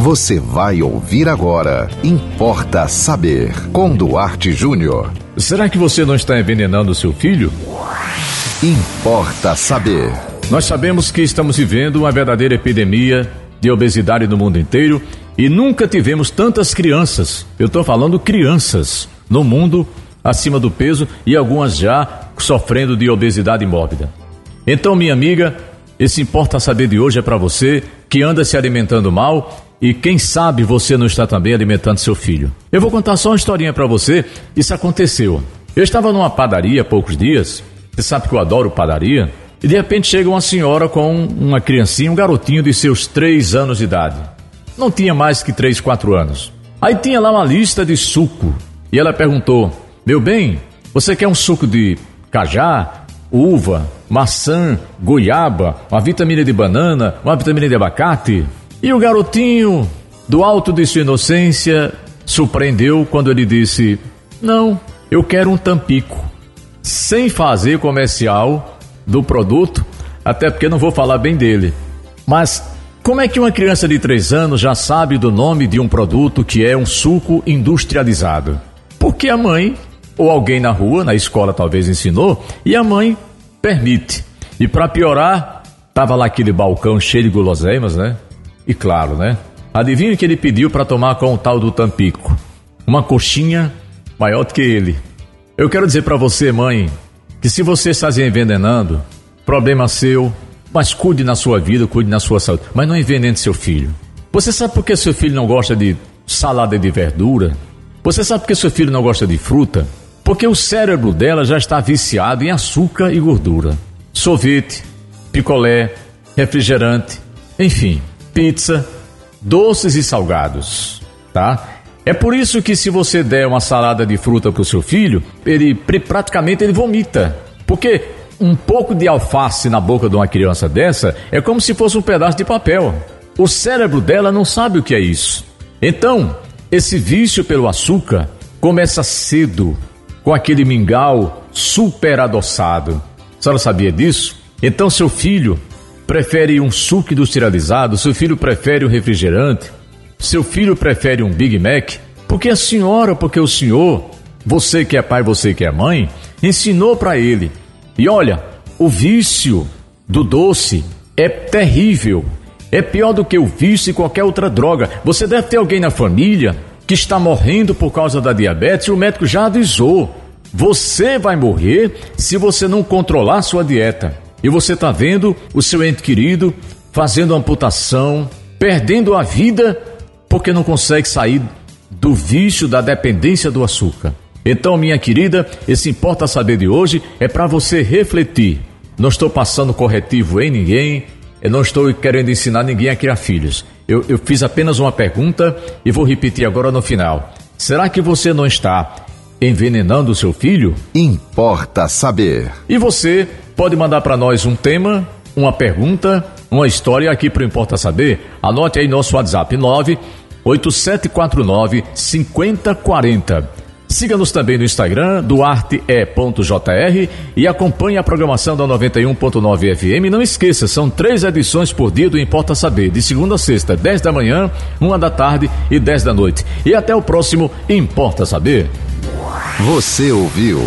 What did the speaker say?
Você vai ouvir agora. Importa saber. Com Duarte Júnior. Será que você não está envenenando seu filho? Importa saber. Nós sabemos que estamos vivendo uma verdadeira epidemia de obesidade no mundo inteiro e nunca tivemos tantas crianças, eu estou falando crianças, no mundo acima do peso e algumas já sofrendo de obesidade mórbida. Então, minha amiga, esse Importa Saber de hoje é para você que anda se alimentando mal e quem sabe você não está também alimentando seu filho. Eu vou contar só uma historinha para você. Isso aconteceu. Eu estava numa padaria há poucos dias. Você sabe que eu adoro padaria. E de repente chega uma senhora com uma criancinha, um garotinho de seus três anos de idade. Não tinha mais que três, quatro anos. Aí tinha lá uma lista de suco. E ela perguntou: Meu bem, você quer um suco de cajá, uva, maçã, goiaba, uma vitamina de banana, uma vitamina de abacate? E o garotinho, do alto de sua inocência, surpreendeu quando ele disse: Não, eu quero um tampico. Sem fazer comercial do produto, até porque não vou falar bem dele. Mas como é que uma criança de 3 anos já sabe do nome de um produto que é um suco industrializado? Porque a mãe, ou alguém na rua, na escola talvez ensinou, e a mãe permite. E para piorar, tava lá aquele balcão cheio de guloseimas, né? E claro, né? Adivinha o que ele pediu para tomar com o tal do Tampico? Uma coxinha maior do que ele. Eu quero dizer para você, mãe, que se você está se envenenando, problema seu, mas cuide na sua vida, cuide na sua saúde, mas não envenene seu filho. Você sabe por que seu filho não gosta de salada de verdura? Você sabe por que seu filho não gosta de fruta? Porque o cérebro dela já está viciado em açúcar e gordura. Sorvete, picolé, refrigerante, enfim pizza, doces e salgados, tá? É por isso que se você der uma salada de fruta para o seu filho, ele praticamente ele vomita, porque um pouco de alface na boca de uma criança dessa é como se fosse um pedaço de papel. O cérebro dela não sabe o que é isso. Então, esse vício pelo açúcar começa cedo, com aquele mingau super adoçado. A senhora sabia disso? Então, seu filho prefere um suco industrializado, seu filho prefere um refrigerante, seu filho prefere um Big Mac, porque a senhora, porque o senhor, você que é pai, você que é mãe, ensinou para ele. E olha, o vício do doce é terrível. É pior do que o vício e qualquer outra droga. Você deve ter alguém na família que está morrendo por causa da diabetes e o médico já avisou. Você vai morrer se você não controlar sua dieta. E você está vendo o seu ente querido fazendo amputação, perdendo a vida porque não consegue sair do vício da dependência do açúcar. Então, minha querida, esse importa saber de hoje é para você refletir. Não estou passando corretivo em ninguém, eu não estou querendo ensinar ninguém a criar filhos. Eu, eu fiz apenas uma pergunta e vou repetir agora no final. Será que você não está envenenando o seu filho? Importa saber. E você pode mandar para nós um tema, uma pergunta, uma história aqui para Importa Saber. Anote aí nosso WhatsApp 98749 5040. Siga-nos também no Instagram, duarte.jr e acompanhe a programação da 91.9 FM. Não esqueça, são três edições por dia do Importa Saber, de segunda a sexta, 10 da manhã, uma da tarde e 10 da noite. E até o próximo Importa Saber. Você ouviu